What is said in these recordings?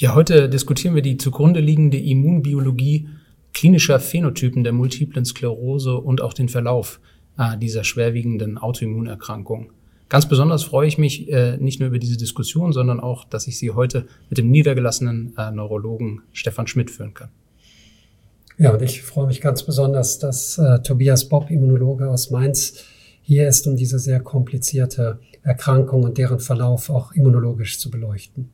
Ja, heute diskutieren wir die zugrunde liegende Immunbiologie klinischer Phänotypen der multiplen Sklerose und auch den Verlauf äh, dieser schwerwiegenden Autoimmunerkrankung. Ganz besonders freue ich mich äh, nicht nur über diese Diskussion, sondern auch, dass ich sie heute mit dem niedergelassenen äh, Neurologen Stefan Schmidt führen kann. Ja, und ich freue mich ganz besonders, dass äh, Tobias Bob, Immunologe aus Mainz, hier ist, um diese sehr komplizierte Erkrankung und deren Verlauf auch immunologisch zu beleuchten.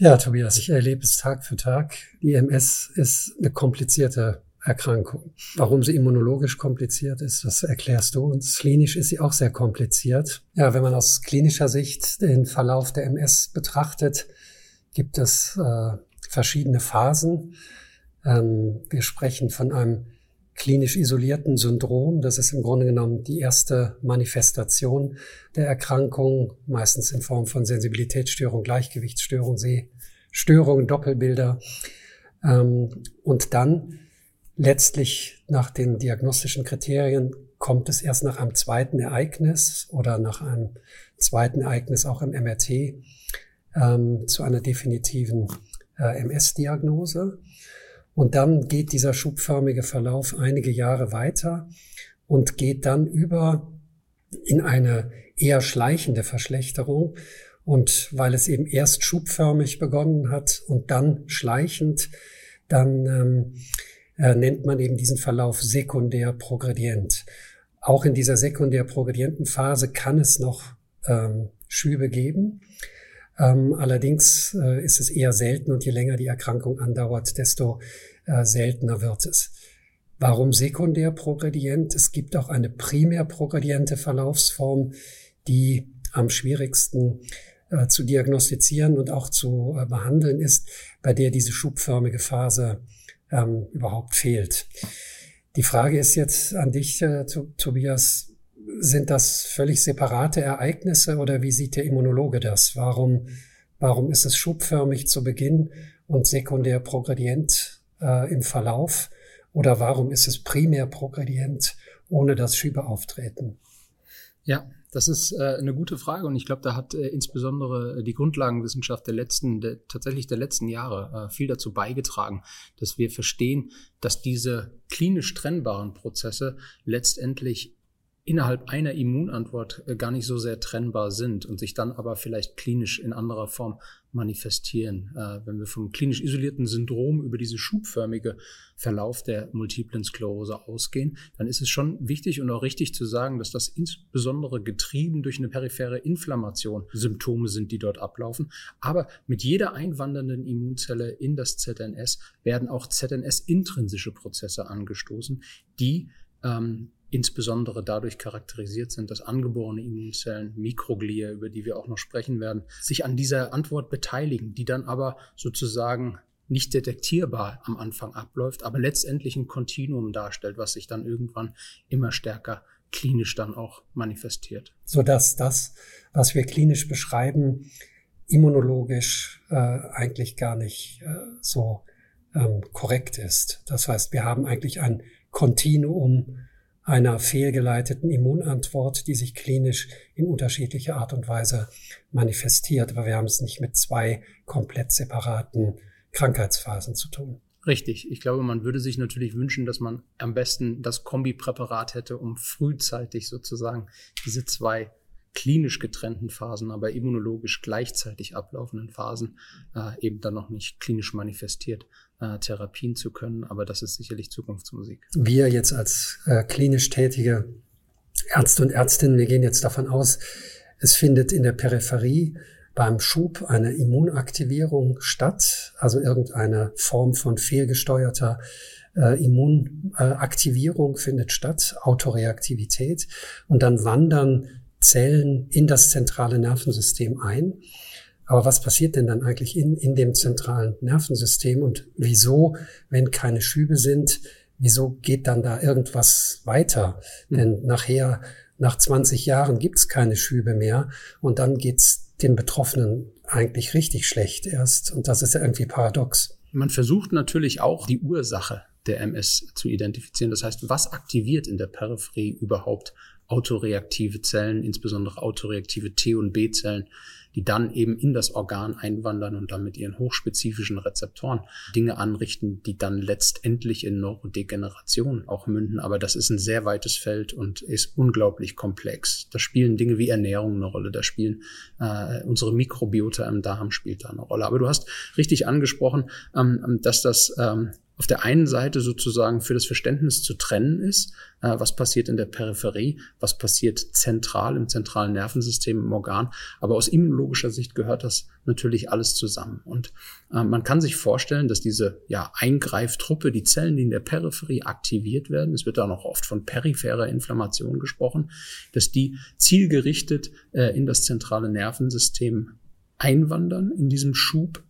Ja, Tobias, ich erlebe es Tag für Tag. Die MS ist eine komplizierte Erkrankung. Warum sie immunologisch kompliziert ist, das erklärst du uns. Klinisch ist sie auch sehr kompliziert. Ja, wenn man aus klinischer Sicht den Verlauf der MS betrachtet, gibt es äh, verschiedene Phasen. Ähm, wir sprechen von einem klinisch isolierten Syndrom. Das ist im Grunde genommen die erste Manifestation der Erkrankung, meistens in Form von Sensibilitätsstörung, Gleichgewichtsstörung, Sehstörungen, Doppelbilder. Ähm, und dann letztlich nach den diagnostischen Kriterien kommt es erst nach einem zweiten Ereignis oder nach einem zweiten Ereignis auch im MRT ähm, zu einer definitiven äh, MS-Diagnose. Und dann geht dieser schubförmige Verlauf einige Jahre weiter und geht dann über in eine eher schleichende Verschlechterung. Und weil es eben erst schubförmig begonnen hat und dann schleichend, dann ähm, äh, nennt man eben diesen Verlauf sekundär progredient. Auch in dieser sekundär progredienten Phase kann es noch ähm, Schübe geben. Ähm, allerdings äh, ist es eher selten und je länger die Erkrankung andauert, desto äh, seltener wird es. Warum sekundär progredient? Es gibt auch eine primär progrediente Verlaufsform, die am schwierigsten äh, zu diagnostizieren und auch zu äh, behandeln ist, bei der diese schubförmige Phase ähm, überhaupt fehlt. Die Frage ist jetzt an dich, äh, Tobias, sind das völlig separate Ereignisse oder wie sieht der Immunologe das? Warum, warum ist es schubförmig zu Beginn und sekundär progredient äh, im Verlauf? Oder warum ist es primär progredient, ohne dass Schübe auftreten? Ja, das ist äh, eine gute Frage und ich glaube, da hat äh, insbesondere die Grundlagenwissenschaft der letzten, der, tatsächlich der letzten Jahre äh, viel dazu beigetragen, dass wir verstehen, dass diese klinisch trennbaren Prozesse letztendlich innerhalb einer Immunantwort äh, gar nicht so sehr trennbar sind und sich dann aber vielleicht klinisch in anderer Form manifestieren. Äh, wenn wir vom klinisch isolierten Syndrom über diese schubförmige Verlauf der multiplen Sklerose ausgehen, dann ist es schon wichtig und auch richtig zu sagen, dass das insbesondere getrieben durch eine periphere Inflammation Symptome sind, die dort ablaufen. Aber mit jeder einwandernden Immunzelle in das ZNS werden auch ZNS-intrinsische Prozesse angestoßen, die ähm, insbesondere dadurch charakterisiert sind, dass angeborene Immunzellen, Mikroglia, über die wir auch noch sprechen werden, sich an dieser Antwort beteiligen, die dann aber sozusagen nicht detektierbar am Anfang abläuft, aber letztendlich ein Kontinuum darstellt, was sich dann irgendwann immer stärker klinisch dann auch manifestiert. Sodass das, was wir klinisch beschreiben, immunologisch äh, eigentlich gar nicht äh, so ähm, korrekt ist. Das heißt, wir haben eigentlich ein Kontinuum einer fehlgeleiteten Immunantwort, die sich klinisch in unterschiedlicher Art und Weise manifestiert. Aber wir haben es nicht mit zwei komplett separaten Krankheitsphasen zu tun. Richtig. Ich glaube, man würde sich natürlich wünschen, dass man am besten das Kombipräparat hätte, um frühzeitig sozusagen diese zwei klinisch getrennten Phasen, aber immunologisch gleichzeitig ablaufenden Phasen äh, eben dann noch nicht klinisch manifestiert äh, Therapien zu können. Aber das ist sicherlich Zukunftsmusik. Wir jetzt als äh, klinisch tätige Ärzte und Ärztinnen, wir gehen jetzt davon aus, es findet in der Peripherie beim Schub eine Immunaktivierung statt, also irgendeine Form von fehlgesteuerter äh, Immunaktivierung findet statt, Autoreaktivität, und dann wandern Zellen in das zentrale Nervensystem ein. Aber was passiert denn dann eigentlich in, in dem zentralen Nervensystem und wieso, wenn keine Schübe sind, wieso geht dann da irgendwas weiter? Mhm. Denn nachher nach 20 Jahren gibt's keine Schübe mehr und dann geht's den Betroffenen eigentlich richtig schlecht erst. Und das ist ja irgendwie paradox. Man versucht natürlich auch die Ursache der MS zu identifizieren. Das heißt, was aktiviert in der Peripherie überhaupt autoreaktive Zellen, insbesondere autoreaktive T- und B-Zellen, die dann eben in das Organ einwandern und dann mit ihren hochspezifischen Rezeptoren Dinge anrichten, die dann letztendlich in Neurodegeneration auch münden. Aber das ist ein sehr weites Feld und ist unglaublich komplex. Da spielen Dinge wie Ernährung eine Rolle, da spielen äh, unsere Mikrobiota im Darm spielt da eine Rolle. Aber du hast richtig angesprochen, ähm, dass das ähm, auf der einen Seite sozusagen für das Verständnis zu trennen ist, äh, was passiert in der Peripherie, was passiert zentral im zentralen Nervensystem, im Organ. Aber aus immunologischer Sicht gehört das natürlich alles zusammen. Und äh, man kann sich vorstellen, dass diese ja, Eingreiftruppe, die Zellen, die in der Peripherie aktiviert werden, es wird da noch oft von peripherer Inflammation gesprochen, dass die zielgerichtet äh, in das zentrale Nervensystem einwandern in diesem Schub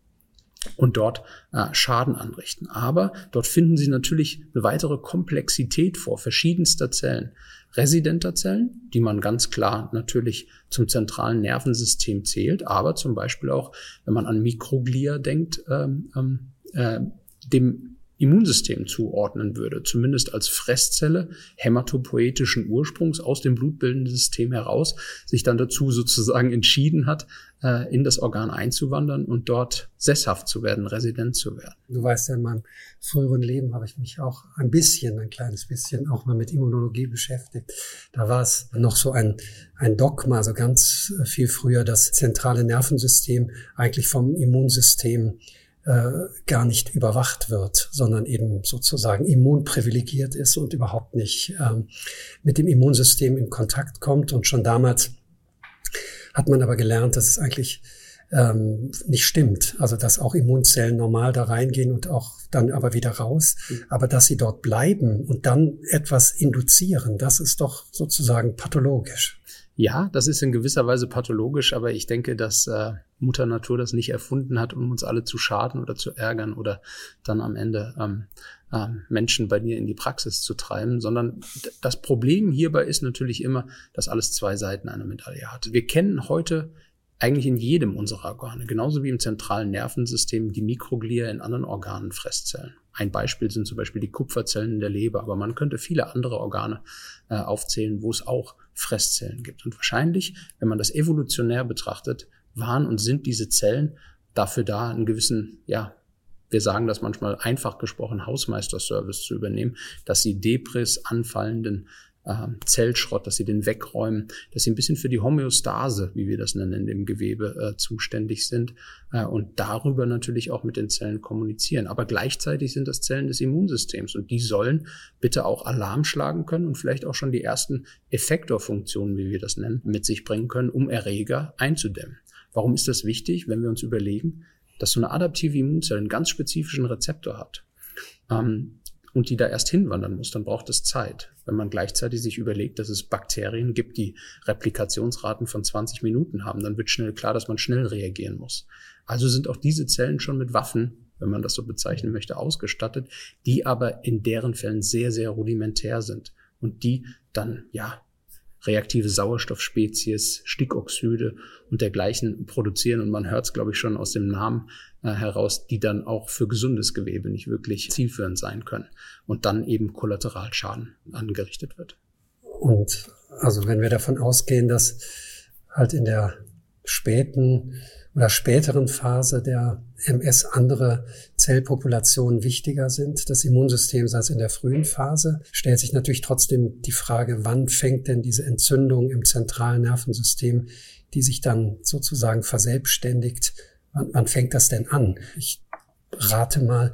und dort äh, Schaden anrichten. Aber dort finden Sie natürlich eine weitere Komplexität vor verschiedenster Zellen. Residenter Zellen, die man ganz klar natürlich zum zentralen Nervensystem zählt, aber zum Beispiel auch, wenn man an Mikroglia denkt, ähm, ähm, äh, dem Immunsystem zuordnen würde, zumindest als Fresszelle hämatopoetischen Ursprungs aus dem blutbildenden System heraus, sich dann dazu sozusagen entschieden hat, äh, in das Organ einzuwandern und dort sesshaft zu werden, resident zu werden. Du weißt ja, in meinem früheren Leben habe ich mich auch ein bisschen, ein kleines bisschen auch mal mit Immunologie beschäftigt. Da war es noch so ein, ein Dogma, so ganz viel früher, das zentrale Nervensystem eigentlich vom Immunsystem äh, gar nicht überwacht wird, sondern eben sozusagen immunprivilegiert ist und überhaupt nicht ähm, mit dem Immunsystem in Kontakt kommt. Und schon damals hat man aber gelernt, dass es eigentlich ähm, nicht stimmt. Also dass auch Immunzellen normal da reingehen und auch dann aber wieder raus. Mhm. Aber dass sie dort bleiben und dann etwas induzieren, das ist doch sozusagen pathologisch. Ja, das ist in gewisser Weise pathologisch, aber ich denke, dass äh, Mutter Natur das nicht erfunden hat, um uns alle zu schaden oder zu ärgern oder dann am Ende ähm, äh, Menschen bei dir in die Praxis zu treiben, sondern das Problem hierbei ist natürlich immer, dass alles zwei Seiten einer Medaille hat. Wir kennen heute eigentlich in jedem unserer Organe, genauso wie im zentralen Nervensystem, die Mikroglia in anderen Organen Fresszellen. Ein Beispiel sind zum Beispiel die Kupferzellen in der Leber, aber man könnte viele andere Organe äh, aufzählen, wo es auch Fresszellen gibt. Und wahrscheinlich, wenn man das evolutionär betrachtet, waren und sind diese Zellen dafür da, einen gewissen, ja, wir sagen das manchmal einfach gesprochen, Hausmeisterservice zu übernehmen, dass sie Debris anfallenden äh, Zellschrott, dass sie den wegräumen, dass sie ein bisschen für die Homöostase, wie wir das nennen, in dem Gewebe äh, zuständig sind äh, und darüber natürlich auch mit den Zellen kommunizieren. Aber gleichzeitig sind das Zellen des Immunsystems und die sollen bitte auch Alarm schlagen können und vielleicht auch schon die ersten Effektorfunktionen, wie wir das nennen, mit sich bringen können, um Erreger einzudämmen. Warum ist das wichtig, wenn wir uns überlegen, dass so eine adaptive Immunzelle einen ganz spezifischen Rezeptor hat? Ähm, und die da erst hinwandern muss, dann braucht es Zeit. Wenn man gleichzeitig sich überlegt, dass es Bakterien gibt, die Replikationsraten von 20 Minuten haben, dann wird schnell klar, dass man schnell reagieren muss. Also sind auch diese Zellen schon mit Waffen, wenn man das so bezeichnen möchte, ausgestattet, die aber in deren Fällen sehr, sehr rudimentär sind und die dann, ja, reaktive Sauerstoffspezies, Stickoxide und dergleichen produzieren. Und man hört es, glaube ich, schon aus dem Namen äh, heraus, die dann auch für gesundes Gewebe nicht wirklich zielführend sein können und dann eben Kollateralschaden angerichtet wird. Und also wenn wir davon ausgehen, dass halt in der späten oder späteren Phase der MS andere Zellpopulationen wichtiger sind des Immunsystems als in der frühen Phase, stellt sich natürlich trotzdem die Frage, wann fängt denn diese Entzündung im zentralen Nervensystem, die sich dann sozusagen verselbstständigt, wann, wann fängt das denn an? Ich rate mal,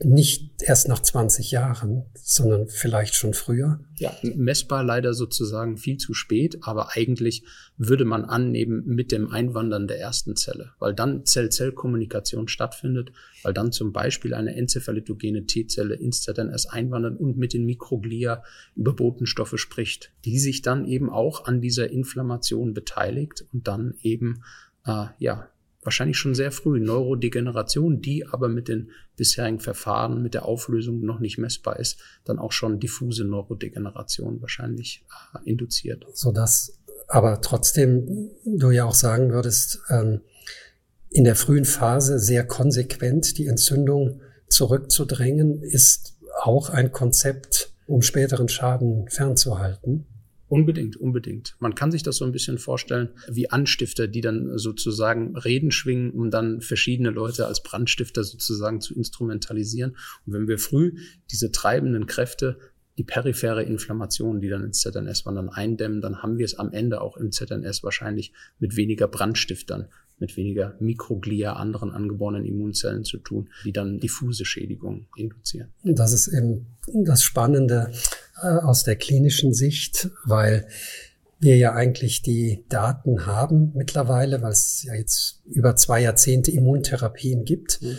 nicht erst nach 20 Jahren, sondern vielleicht schon früher. Ja, messbar leider sozusagen viel zu spät, aber eigentlich würde man annehmen mit dem Einwandern der ersten Zelle, weil dann Zell-Zell-Kommunikation stattfindet, weil dann zum Beispiel eine enzephalitogene T-Zelle ins ZNS einwandert und mit den Mikroglia über Botenstoffe spricht, die sich dann eben auch an dieser Inflammation beteiligt und dann eben äh, ja wahrscheinlich schon sehr früh Neurodegeneration, die aber mit den bisherigen Verfahren, mit der Auflösung noch nicht messbar ist, dann auch schon diffuse Neurodegeneration wahrscheinlich äh, induziert. Sodass aber trotzdem du ja auch sagen würdest, ähm, in der frühen Phase sehr konsequent die Entzündung zurückzudrängen, ist auch ein Konzept, um späteren Schaden fernzuhalten. Unbedingt, unbedingt. Man kann sich das so ein bisschen vorstellen wie Anstifter, die dann sozusagen Reden schwingen, um dann verschiedene Leute als Brandstifter sozusagen zu instrumentalisieren. Und wenn wir früh diese treibenden Kräfte, die periphere Inflammation, die dann ins ZNS wandern, eindämmen, dann haben wir es am Ende auch im ZNS wahrscheinlich mit weniger Brandstiftern mit weniger Mikroglia, anderen angeborenen Immunzellen zu tun, die dann diffuse Schädigungen induzieren. Das ist eben das Spannende aus der klinischen Sicht, weil wir ja eigentlich die Daten haben mittlerweile, weil es ja jetzt über zwei Jahrzehnte Immuntherapien gibt. Mhm.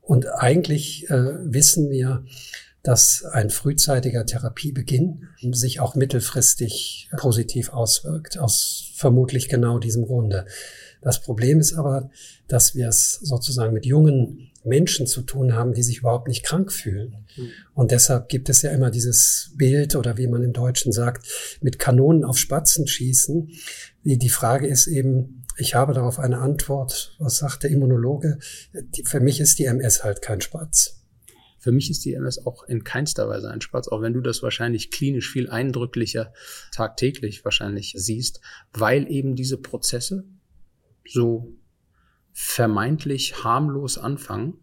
Und eigentlich äh, wissen wir, dass ein frühzeitiger Therapiebeginn sich auch mittelfristig positiv auswirkt, aus vermutlich genau diesem Grunde. Das Problem ist aber, dass wir es sozusagen mit jungen Menschen zu tun haben, die sich überhaupt nicht krank fühlen. Mhm. Und deshalb gibt es ja immer dieses Bild oder wie man im Deutschen sagt, mit Kanonen auf Spatzen schießen. Die, Frage ist eben, ich habe darauf eine Antwort. Was sagt der Immunologe? Für mich ist die MS halt kein Spatz. Für mich ist die MS auch in keinster Weise ein Spatz, auch wenn du das wahrscheinlich klinisch viel eindrücklicher tagtäglich wahrscheinlich siehst, weil eben diese Prozesse, so vermeintlich harmlos anfangen,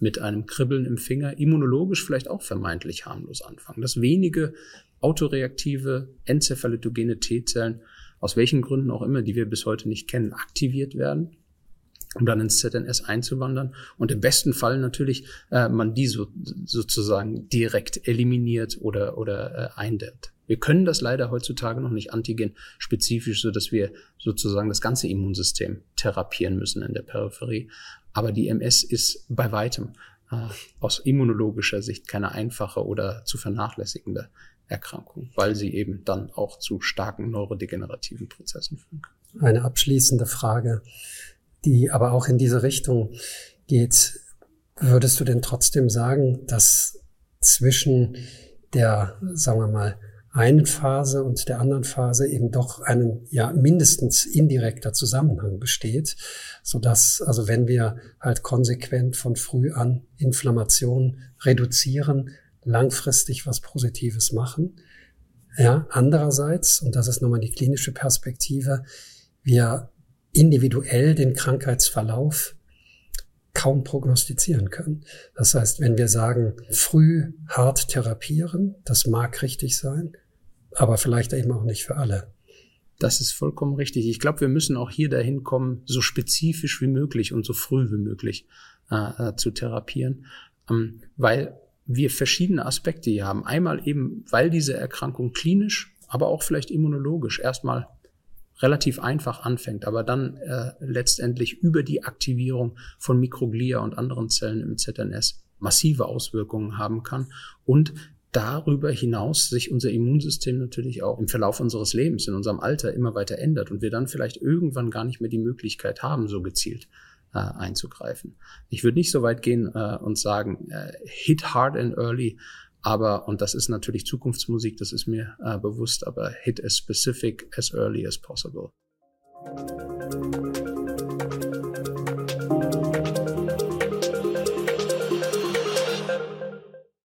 mit einem Kribbeln im Finger, immunologisch vielleicht auch vermeintlich harmlos anfangen. Dass wenige autoreaktive, enzephalitogene T-Zellen, aus welchen Gründen auch immer, die wir bis heute nicht kennen, aktiviert werden, um dann ins ZNS einzuwandern. Und im besten Fall natürlich äh, man die so, sozusagen direkt eliminiert oder, oder äh, eindämmt. Wir können das leider heutzutage noch nicht antigen-spezifisch, so dass wir sozusagen das ganze Immunsystem therapieren müssen in der Peripherie. Aber die MS ist bei weitem äh, aus immunologischer Sicht keine einfache oder zu vernachlässigende Erkrankung, weil sie eben dann auch zu starken neurodegenerativen Prozessen führen kann. Eine abschließende Frage, die aber auch in diese Richtung geht. Würdest du denn trotzdem sagen, dass zwischen der, sagen wir mal, einen Phase und der anderen Phase eben doch einen ja mindestens indirekter Zusammenhang besteht, so dass also wenn wir halt konsequent von früh an Inflammation reduzieren, langfristig was Positives machen. Ja, andererseits und das ist nochmal die klinische Perspektive, wir individuell den Krankheitsverlauf kaum prognostizieren können. Das heißt, wenn wir sagen, früh hart therapieren, das mag richtig sein, aber vielleicht eben auch nicht für alle. Das ist vollkommen richtig. Ich glaube, wir müssen auch hier dahin kommen, so spezifisch wie möglich und so früh wie möglich äh, äh, zu therapieren, ähm, weil wir verschiedene Aspekte hier haben. Einmal eben, weil diese Erkrankung klinisch, aber auch vielleicht immunologisch erstmal relativ einfach anfängt, aber dann äh, letztendlich über die Aktivierung von Mikroglia und anderen Zellen im ZNS massive Auswirkungen haben kann und darüber hinaus sich unser Immunsystem natürlich auch im Verlauf unseres Lebens, in unserem Alter immer weiter ändert und wir dann vielleicht irgendwann gar nicht mehr die Möglichkeit haben, so gezielt äh, einzugreifen. Ich würde nicht so weit gehen äh, und sagen, äh, hit hard and early, aber, und das ist natürlich Zukunftsmusik, das ist mir äh, bewusst, aber hit as specific as early as possible.